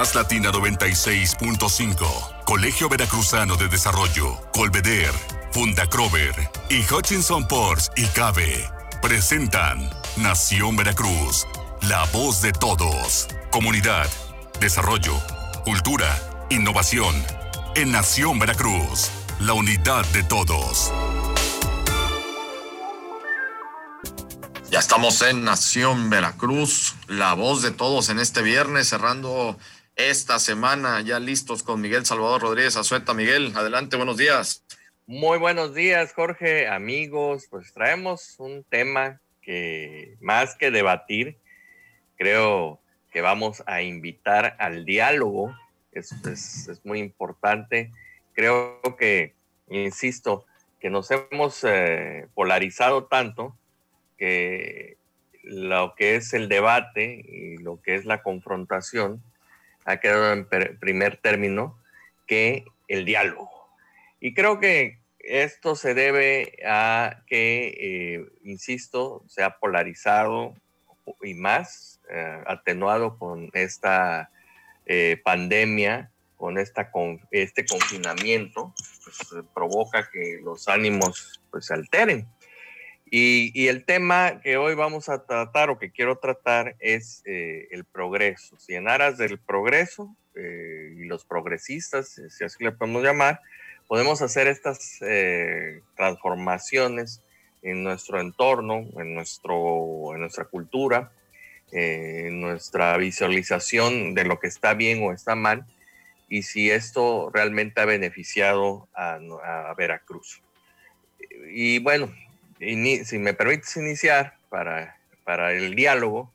Más Latina 96.5, Colegio Veracruzano de Desarrollo, Colveder, Funda Crover y Hutchinson Ports y Cabe presentan Nación Veracruz, la voz de todos. Comunidad, desarrollo, cultura, innovación. En Nación Veracruz, la unidad de todos. Ya estamos en Nación Veracruz, la voz de todos en este viernes, cerrando esta semana, ya listos con Miguel Salvador Rodríguez Azueta. Miguel, adelante, buenos días. Muy buenos días, Jorge, amigos. Pues traemos un tema que más que debatir, creo que vamos a invitar al diálogo. Es, es, muy importante. Creo que, insisto, que nos hemos eh, polarizado tanto que lo que es el debate y lo que es la confrontación ha quedado en primer término que el diálogo. Y creo que esto se debe a que, eh, insisto, se ha polarizado y más eh, atenuado con esta eh, pandemia, con esta, con este confinamiento, pues, provoca que los ánimos pues, se alteren. Y, y, el tema que hoy vamos a tratar o que quiero tratar es el progreso. Si en aras del progreso y los progresistas, si así le podemos llamar, podemos hacer estas eh, transformaciones en nuestro entorno, en, nuestro, en nuestra cultura, eh, en nuestra visualización de lo que está bien o está mal, y si esto realmente ha beneficiado a, Veracruz. Y bueno, si me permites iniciar para, para el diálogo,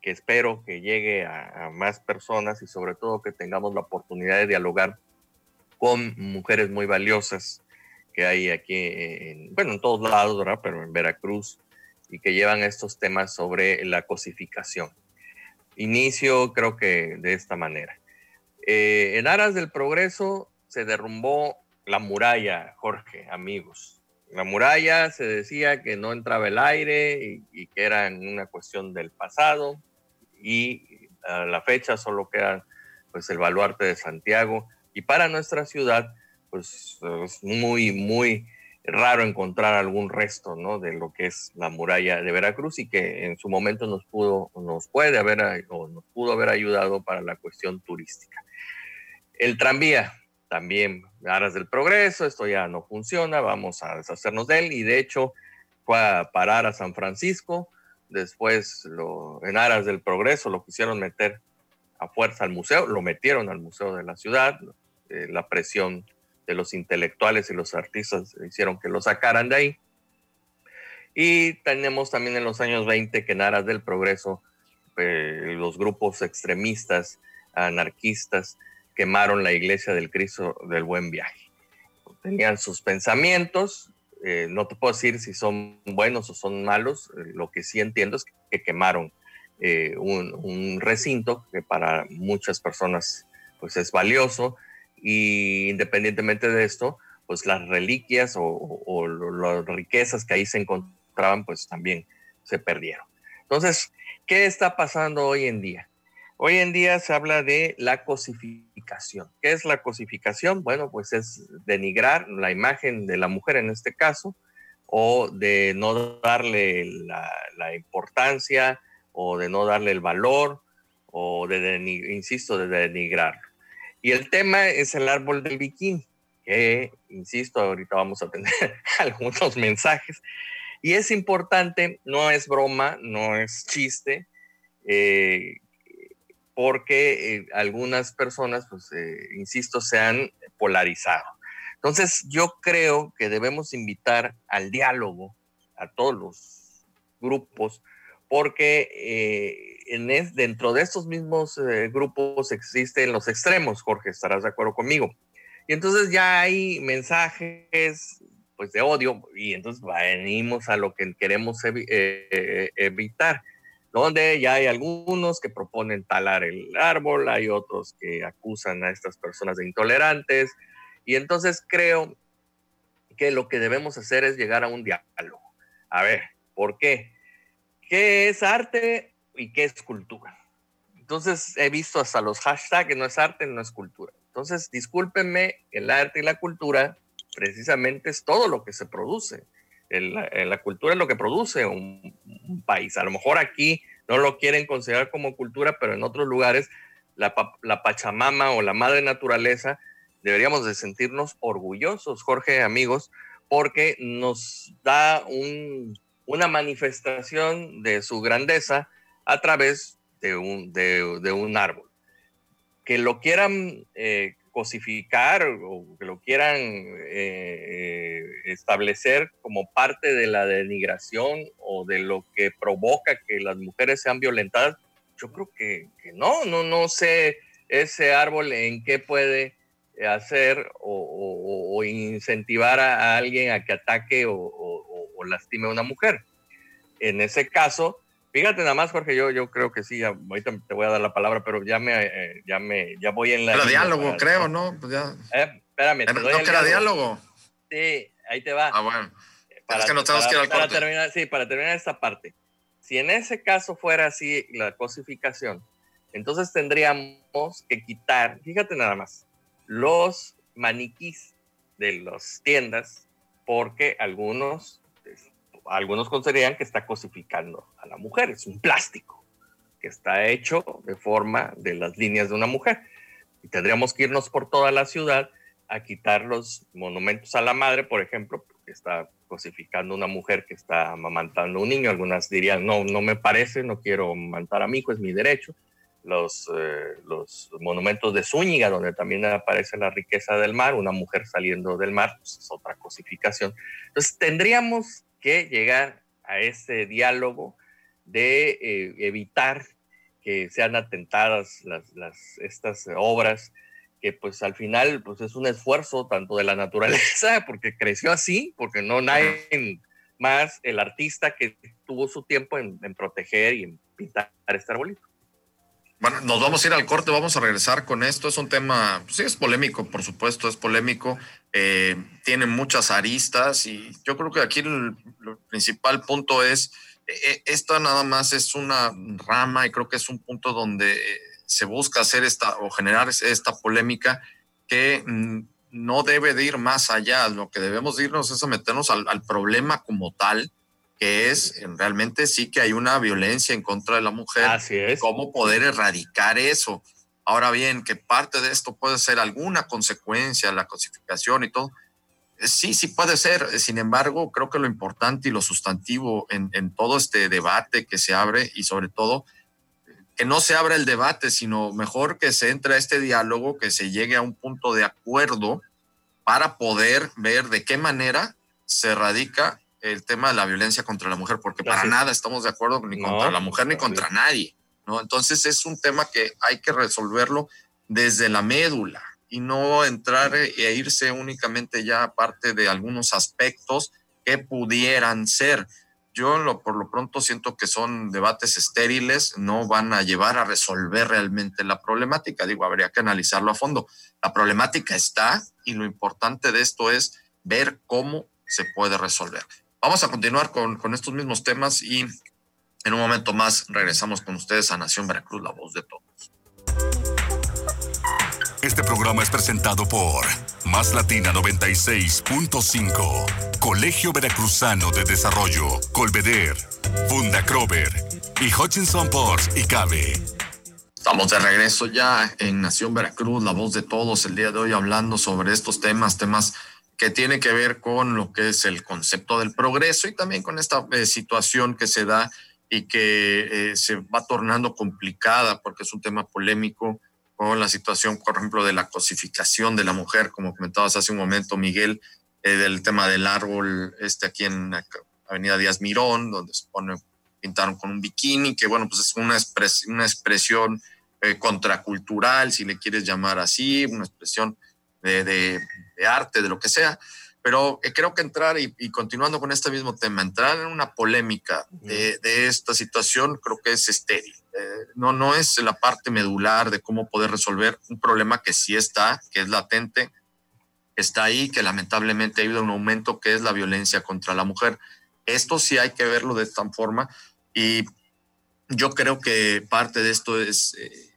que espero que llegue a, más personas y sobre todo que tengamos la oportunidad de dialogar con mujeres muy valiosas que hay aquí, en, bueno, en todos lados. Pero en Veracruz, y que llevan estos temas sobre la cosificación. Inicio, creo que de esta manera. Eh, en aras del progreso se derrumbó la muralla, Jorge, amigos. La muralla se decía que no entraba el aire y, que era una cuestión del pasado y a la fecha solo queda pues el baluarte de Santiago y para nuestra ciudad, pues es muy, muy raro encontrar algún resto, ¿no? De lo que es la muralla de Veracruz y que en su momento nos pudo, nos puede haber, o nos pudo haber ayudado para la cuestión turística. El tranvía, también, aras del progreso, esto ya no funciona, vamos a deshacernos de él y de hecho fue a parar a San Francisco, después lo, en aras del progreso lo quisieron meter a fuerza al museo, lo metieron al museo de la ciudad, eh, la presión de los intelectuales y los artistas hicieron que lo sacaran de ahí. Y tenemos también en los años 20 que en aras del progreso, eh, los grupos extremistas, anarquistas, quemaron la iglesia del Cristo del Buen Viaje. Tenían sus pensamientos, eh, no te puedo decir si son buenos o son malos, lo que sí entiendo es que, quemaron un, un, recinto que para muchas personas pues es valioso y independientemente de esto, pues las reliquias o, las riquezas que ahí se encontraban, pues también se perdieron. Entonces, ¿qué está pasando hoy en día? Hoy en día se habla de la cosificación. ¿Qué es la cosificación? Bueno, pues es denigrar la imagen de la mujer en este caso, o de no darle la, la importancia, o de no darle el valor, o de, insisto, de denigrarlo. Y el tema es el árbol del bikini, que, insisto, ahorita vamos a tener algunos mensajes. Y es importante, no es broma, no es chiste, eh, porque eh, algunas personas, pues, eh, insisto, se han polarizado. Entonces, yo creo que debemos invitar al diálogo a todos los grupos, porque dentro de estos mismos eh, grupos existen los extremos, Jorge, estarás de acuerdo conmigo. Y entonces ya hay mensajes pues de odio y entonces venimos a lo que queremos eh, evitar, donde ya hay algunos que proponen talar el árbol, hay otros que acusan a estas personas de intolerantes y entonces creo que lo que debemos hacer es llegar a un diálogo. A ver, ¿por qué? ¿Qué es arte? y qué es cultura. entonces he visto hasta los hashtags, no es arte, no es cultura. Entonces, discúlpenme, el arte y la cultura precisamente es todo lo que se produce. La cultura es lo que produce un, país. A lo mejor aquí no lo quieren considerar como cultura, pero en otros lugares la, Pachamama o la madre naturaleza deberíamos de sentirnos orgullosos, Jorge, amigos, porque nos da una manifestación de su grandeza a través de un, de, un árbol. Que lo quieran eh, cosificar o que lo quieran eh, eh, establecer como parte de la denigración o de lo que provoca que las mujeres sean violentadas, yo creo que, no, no, no sé ese árbol en qué puede hacer o, incentivar a, alguien a que ataque o, lastime a una mujer. En ese caso, fíjate nada más, Jorge, yo, yo creo que sí, ahorita te voy a dar la palabra, pero ya me, eh, ya me, ya voy en la... Pero diálogo, creo, ¿no? Pues ya. Eh, espérame. ¿No que era diálogo? Sí, ahí te va. Ah, bueno. Para, es que no tenemos que para terminar, sí, para terminar esta parte. Si en ese caso fuera así la cosificación, entonces tendríamos que quitar, fíjate nada más, los maniquís de las tiendas porque algunos, algunos consideran que está cosificando a la mujer. Es un plástico que está hecho de forma de las líneas de una mujer. Y tendríamos que irnos por toda la ciudad a quitar los monumentos a la madre, por ejemplo, porque está cosificando una mujer que está amamantando a un niño. Algunas dirían, no, no me parece, no quiero amamantar a mi hijo, es mi derecho los, eh, los monumentos de Zúñiga, donde también aparece la riqueza del mar, una mujer saliendo del mar, pues es otra cosificación. Entonces tendríamos que llegar a ese diálogo de eh, evitar que sean atentadas las, las, estas obras, que pues al final pues es un esfuerzo tanto de la naturaleza, porque creció así, porque no nadie más el artista que tuvo su tiempo en, en proteger y en pintar este arbolito. Bueno, nos vamos a ir al corte, vamos a regresar con esto. Es un tema, sí, es polémico, por supuesto, es polémico. Eh, tiene muchas aristas y yo creo que aquí el, principal punto es, eh, esta nada más es una rama y creo que es un punto donde se busca hacer esta o generar esta polémica que mm, no debe de ir más allá. Lo que debemos irnos es a meternos al problema como tal que es realmente sí que hay una violencia en contra de la mujer. Así es. ¿Cómo poder erradicar eso? Ahora bien, que parte de esto puede ser alguna consecuencia, la cosificación y todo. Eh, sí, sí puede ser. Sin embargo, creo que lo importante y lo sustantivo en, en todo este debate que se abre y sobre todo que no se abra el debate, sino mejor que se entre a este diálogo, que se llegue a un punto de acuerdo para poder ver de qué manera se erradica el tema de la violencia contra la mujer, porque para nada estamos de acuerdo ni contra la mujer ni contra nadie, ¿no? Entonces es un tema que hay que resolverlo desde la médula y no entrar e irse únicamente ya aparte de algunos aspectos que pudieran ser. Yo lo, por lo pronto siento que son debates estériles, no van a llevar a resolver realmente la problemática. Digo, habría que analizarlo a fondo. La problemática está y lo importante de esto es ver cómo se puede resolver. Vamos a continuar con, con estos mismos temas y en un momento más regresamos con ustedes a Nación Veracruz, la voz de todos. Este programa es presentado por Más Latina 96.5, Colegio Veracruzano de Desarrollo, Colveder, Funda Crover y Hutchinson Ports y Cabe. Estamos de regreso ya en Nación Veracruz, la voz de todos, el día de hoy hablando sobre estos temas, temas que tiene que ver con lo que es el concepto del progreso y también con esta eh, situación que se da y que eh, se va tornando complicada porque es un tema polémico con la situación, por ejemplo, de la cosificación de la mujer, como comentabas hace un momento, Miguel, eh, del tema del árbol este aquí en Avenida Díaz Mirón, donde se pone, pintaron con un bikini, que bueno, pues es una, una expresión contracultural, si le quieres llamar así, una expresión de, arte, de lo que sea. Pero eh, creo que entrar y, continuando con este mismo tema, entrar en una polémica de, esta situación creo que es estéril. Eh, no, no es la parte medular de cómo poder resolver un problema que sí está, que es latente, está ahí, que lamentablemente ha habido un aumento, que es la violencia contra la mujer. Esto sí hay que verlo de esta forma y yo creo que parte de esto es, eh,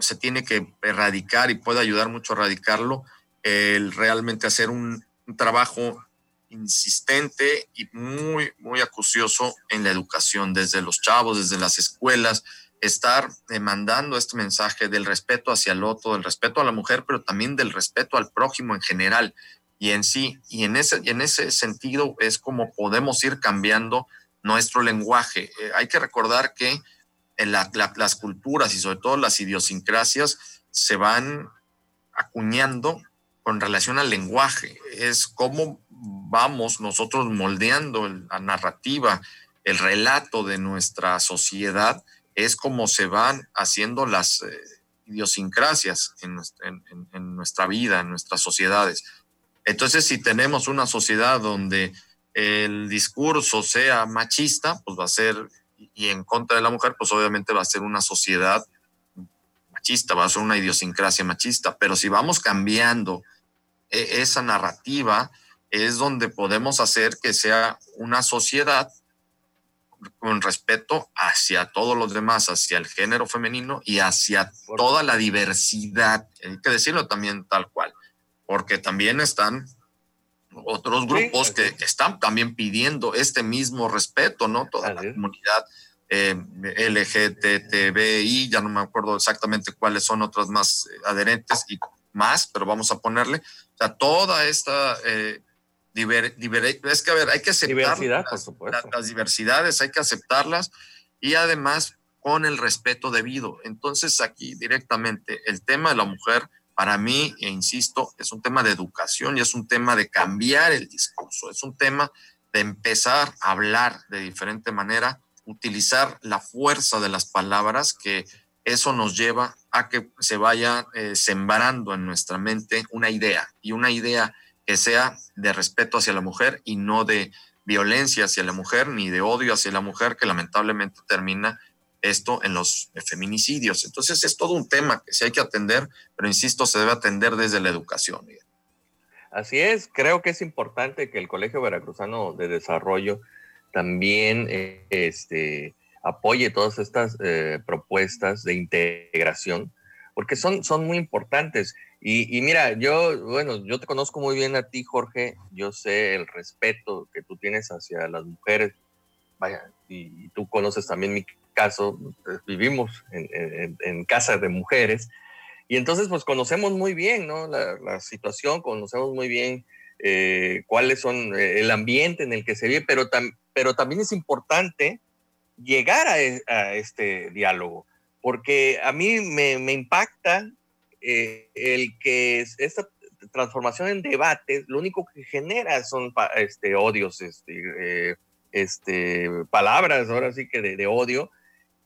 se tiene que erradicar y puede ayudar mucho a erradicarlo, el realmente hacer un, trabajo insistente y muy, muy acucioso en la educación, desde los chavos, desde las escuelas, estar demandando este mensaje del respeto hacia el otro, del respeto a la mujer, pero también del respeto al prójimo en general y en sí. Y en ese, en ese sentido es como podemos ir cambiando nuestro lenguaje. Eh, hay que recordar que en las culturas y sobre todo las idiosincrasias se van acuñando con relación al lenguaje. Es cómo vamos nosotros moldeando la narrativa, el relato de nuestra sociedad, es como se van haciendo las eh, idiosincrasias en nuestra vida, en nuestras sociedades. Entonces, si tenemos una sociedad donde el discurso sea machista, pues va a ser, y en contra de la mujer, pues obviamente va a ser una sociedad machista, va a ser una idiosincrasia machista. Pero si vamos cambiando esa narrativa, es donde podemos hacer que sea una sociedad con respeto hacia todos los demás, hacia el género femenino y hacia toda la diversidad. Hay que decirlo también tal cual, porque también están otros grupos que, están también pidiendo este mismo respeto, ¿no? Toda la comunidad eh, LGTBI, ya no me acuerdo exactamente cuáles son otras más eh, adherentes y más, pero vamos a ponerle, o sea, toda esta... Eh, es que, a ver, hay que aceptar las, las diversidades, hay que aceptarlas y además con el respeto debido. Entonces, aquí directamente, el tema de la mujer para mí, e insisto, es un tema de educación y es un tema de cambiar el discurso, es un tema de empezar a hablar de diferente manera, utilizar la fuerza de las palabras, que eso nos lleva a que se vaya eh, sembrando en nuestra mente una idea y una idea que sea de respeto hacia la mujer y no de violencia hacia la mujer ni de odio hacia la mujer que lamentablemente termina esto en los feminicidios. Entonces es todo un tema que sí hay que atender, pero insisto, se debe atender desde la educación. Así es, creo que es importante que el Colegio Veracruzano de Desarrollo también eh, este, apoye todas estas eh, propuestas de integración, porque son, son muy importantes. Y, mira, yo, bueno, yo te conozco muy bien a ti, Jorge, yo sé el respeto que tú tienes hacia las mujeres, vaya, y, y tú conoces también mi caso, pues, vivimos en, en, casas de mujeres, y entonces pues conocemos muy bien ¿no? la, situación, conocemos muy bien eh, cuáles son eh, el ambiente en el que se vive, pero, pero también es importante llegar a, e, este diálogo, porque a mí me, me impacta eh, el que esta transformación en debate, lo único que genera son este, odios, este, este, palabras, ahora sí que de, de odio,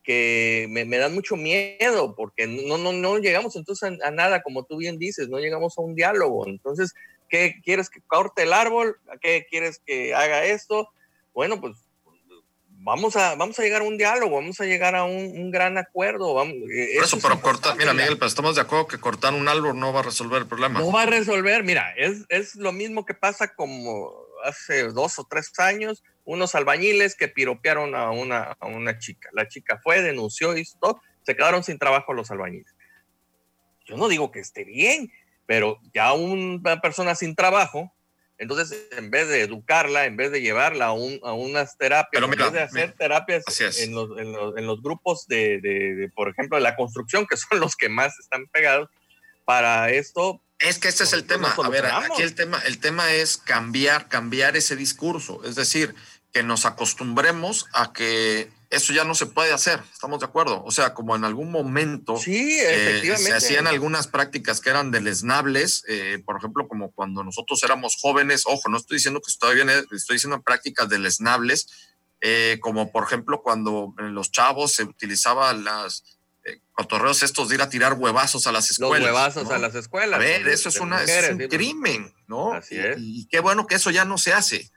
que me, dan mucho miedo porque no, no, no llegamos entonces a, nada, como tú bien dices, no llegamos a un diálogo. Entonces, ¿qué quieres que corte el árbol? ¿Qué quieres que haga esto? Bueno, pues vamos a, vamos a llegar a un diálogo, vamos a llegar a un, gran acuerdo. Vamos, eh, Por eso, pero cortar, mira, Miguel, pero estamos de acuerdo que cortar un árbol no va a resolver el problema. No va a resolver, mira, es, es lo mismo que pasa como hace dos o tres años unos albañiles que piropearon a una, a una chica. La chica fue, denunció y todo, se quedaron sin trabajo los albañiles. Yo no digo que esté bien, pero ya una persona sin trabajo, entonces en vez de educarla, en vez de llevarla a, un, a unas terapias, en vez de hacer terapias en los, en, los, en los, grupos de, de, por ejemplo, de la construcción, que son los que más están pegados, para esto es que este es el tema. A ver, aquí el tema, el tema es cambiar, cambiar ese discurso. Es decir, que nos acostumbremos a que eso ya no se puede hacer, ¿estamos de acuerdo? O sea, como en algún momento sí, eh, se hacían algunas prácticas que eran deleznables, eh, por ejemplo, como cuando nosotros éramos jóvenes, ojo, no estoy diciendo que estoy bien, estoy diciendo prácticas deleznables, eh, como por ejemplo cuando en los chavos se utilizaban las cotorreos estos de ir a tirar huevazos a las escuelas. Los huevazos a las escuelas. A ver, eso es, una, es un crimen, ¿no? Así es. y qué bueno que eso ya no se hace.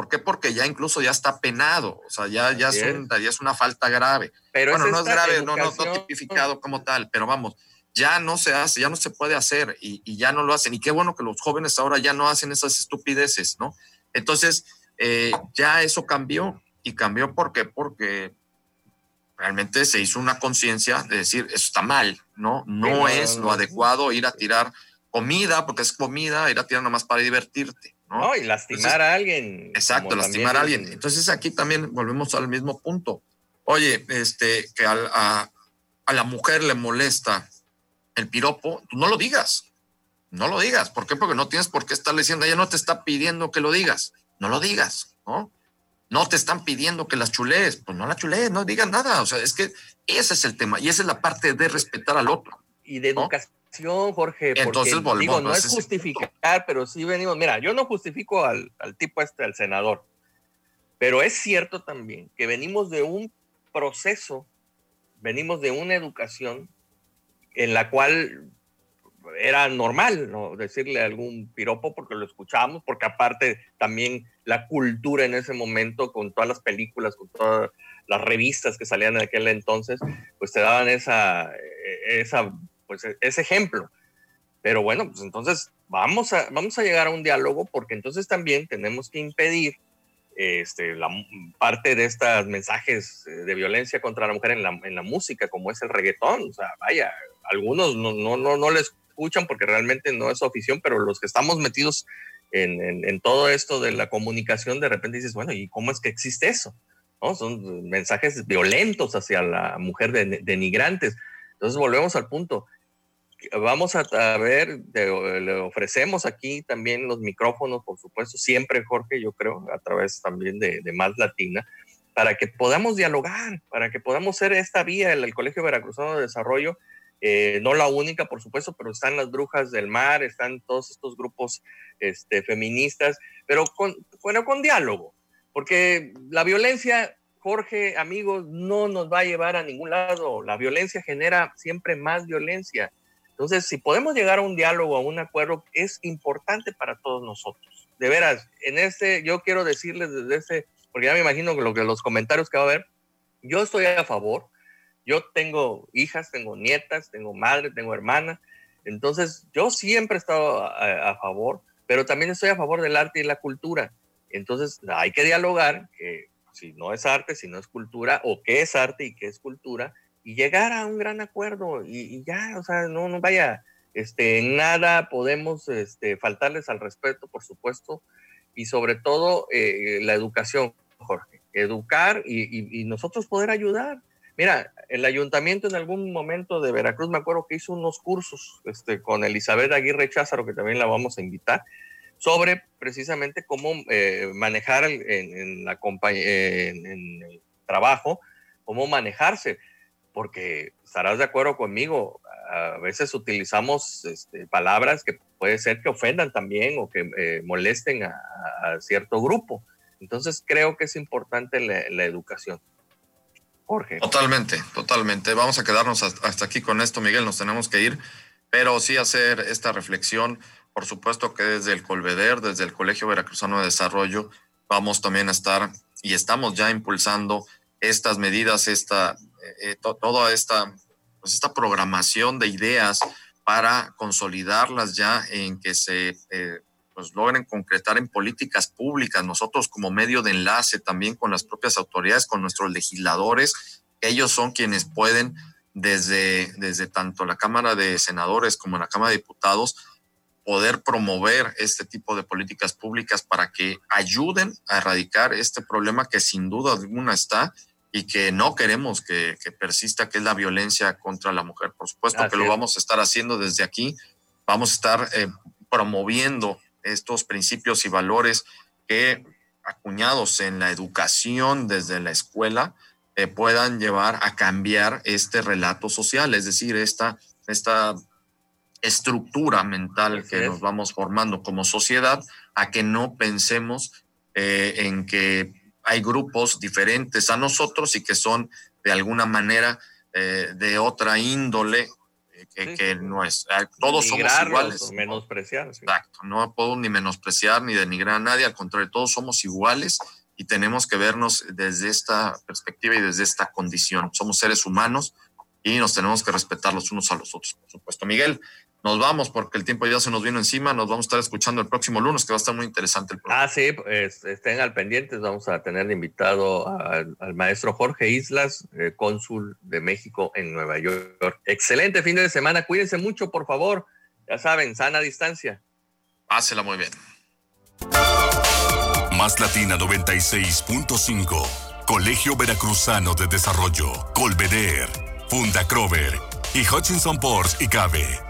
¿Por qué? Porque ya incluso ya está penado, o sea, ya, ya, es, ya es una falta grave. Pero bueno, no es grave, no, no, tipificado como tal, pero vamos, ya no se hace, ya no se puede hacer y, y, ya no lo hacen. Y qué bueno que los jóvenes ahora ya no hacen esas estupideces, ¿no? Entonces, eh, ya eso cambió y cambió porque, porque realmente se hizo una conciencia de decir, eso está mal, ¿no? No, es lo adecuado ir a tirar comida, porque es comida, ir a tirar nomás para divertirte. No, y lastimar a alguien. Exacto, lastimar a alguien. Entonces aquí también volvemos al mismo punto. Oye, este, que a, a, la mujer le molesta el piropo, tú no lo digas. No lo digas. ¿Por qué? Porque no tienes por qué estarle diciendo, ella no te está pidiendo que lo digas. No lo digas, ¿no? No te están pidiendo que las chulees. Pues no la chulees, no digas nada. O sea, es que ese es el tema y esa es la parte de respetar al otro. Y de educación Jorge. Entonces Digo, no es justificar, pero sí venimos. Mira, yo no justifico al, tipo este, al senador, pero es cierto también que venimos de un proceso, venimos de una educación en la cual era normal ¿no? decirle algún piropo porque lo escuchábamos, porque aparte también la cultura en ese momento, con todas las películas, con todas las revistas que salían en aquel entonces, pues te daban esa, esa pues e, ese ejemplo. Pero bueno, pues entonces vamos a, vamos a llegar a un diálogo porque entonces también tenemos que impedir este, la parte de estos mensajes eh, de violencia contra la mujer en la, en la música, como es el reggaetón. O sea, vaya, algunos no, no, no, no le escuchan porque realmente no es su afición, pero los que estamos metidos en, en, en, todo esto de la comunicación, de repente dices, bueno, ¿y cómo es que existe eso? ¿No? Son mensajes violentos hacia la mujer denigrantes. Entonces volvemos al punto vamos a, ver, le ofrecemos aquí también los micrófonos, por supuesto, siempre, Jorge, yo creo, a través también de, Más Latina, para que podamos dialogar, para que podamos ser esta vía, el, Colegio Veracruzano de Desarrollo, eh, no la única, por supuesto, pero están las brujas del mar, están todos estos grupos este, feministas, pero con, bueno, con diálogo, porque la violencia Jorge, amigos, no nos va a llevar a ningún lado. La violencia genera siempre más violencia. Entonces, si podemos llegar a un diálogo, a un acuerdo, es importante para todos nosotros. De veras, en este, yo quiero decirles desde ese, porque ya me imagino que, lo que los comentarios que va a haber, yo estoy a favor. Yo tengo hijas, tengo nietas, tengo madre, tengo hermana. Entonces, yo siempre he estado a, favor, pero también estoy a favor del arte y la cultura. Entonces, hay que dialogar que si no es arte, si no es cultura, o qué es arte y qué es cultura, y llegar a un gran acuerdo y, ya, o sea, no, no vaya, este, nada podemos este, faltarles al respeto, por supuesto, y sobre todo eh, la educación, Jorge, educar y, y, nosotros poder ayudar. Mira, el ayuntamiento en algún momento de Veracruz, me acuerdo que hizo unos cursos este, con Elizabeth Aguirre Cházaro, que también la vamos a invitar, sobre precisamente cómo eh, manejar en, la en, en el trabajo, cómo manejarse porque estarás de acuerdo conmigo, a veces utilizamos este, palabras que puede ser que ofendan también o que eh, molesten a, cierto grupo. Entonces creo que es importante la, educación. Jorge. Totalmente, totalmente. Vamos a quedarnos hasta aquí con esto, Miguel, nos tenemos que ir, pero sí hacer esta reflexión. Por supuesto que desde el Colveder, desde el Colegio Veracruzano de Desarrollo, vamos también a estar y estamos ya impulsando estas medidas, esta eh, toda esta, pues esta programación de ideas para consolidarlas ya en que se eh, pues logren concretar en políticas públicas. Nosotros como medio de enlace también con las propias autoridades, con nuestros legisladores, ellos son quienes pueden desde, desde tanto la Cámara de Senadores como la Cámara de Diputados poder promover este tipo de políticas públicas para que ayuden a erradicar este problema que sin duda alguna está y que no queremos que, persista, que es la violencia contra la mujer. Por supuesto que lo vamos a estar haciendo desde aquí, vamos a estar eh, promoviendo estos principios y valores que acuñados en la educación desde la escuela eh, puedan llevar a cambiar este relato social, es decir, esta, esta estructura mental que nos vamos formando como sociedad, a que no pensemos eh, en que hay grupos diferentes a nosotros y que son de alguna manera eh, de otra índole eh, que, no es. Todos somos iguales. Menospreciar. Exacto, no puedo ni menospreciar ni denigrar a nadie, al contrario, todos somos iguales y tenemos que vernos desde esta perspectiva y desde esta condición. Somos seres humanos y nos tenemos que respetar los unos a los otros, por supuesto. Miguel, nos vamos porque el tiempo ya se nos vino encima. Nos vamos a estar escuchando el próximo lunes, que va a estar muy interesante el programa. Ah, sí, pues, estén al pendiente. Vamos a tener invitado al, maestro Jorge Islas, eh, cónsul de México en Nueva York. Excelente fin de semana. Cuídense mucho, por favor. Ya saben, sana distancia. Pásela muy bien. Más Latina 96.5. Colegio Veracruzano de Desarrollo. Colveder. Funda Crover. Y Hutchinson Ports y Cabe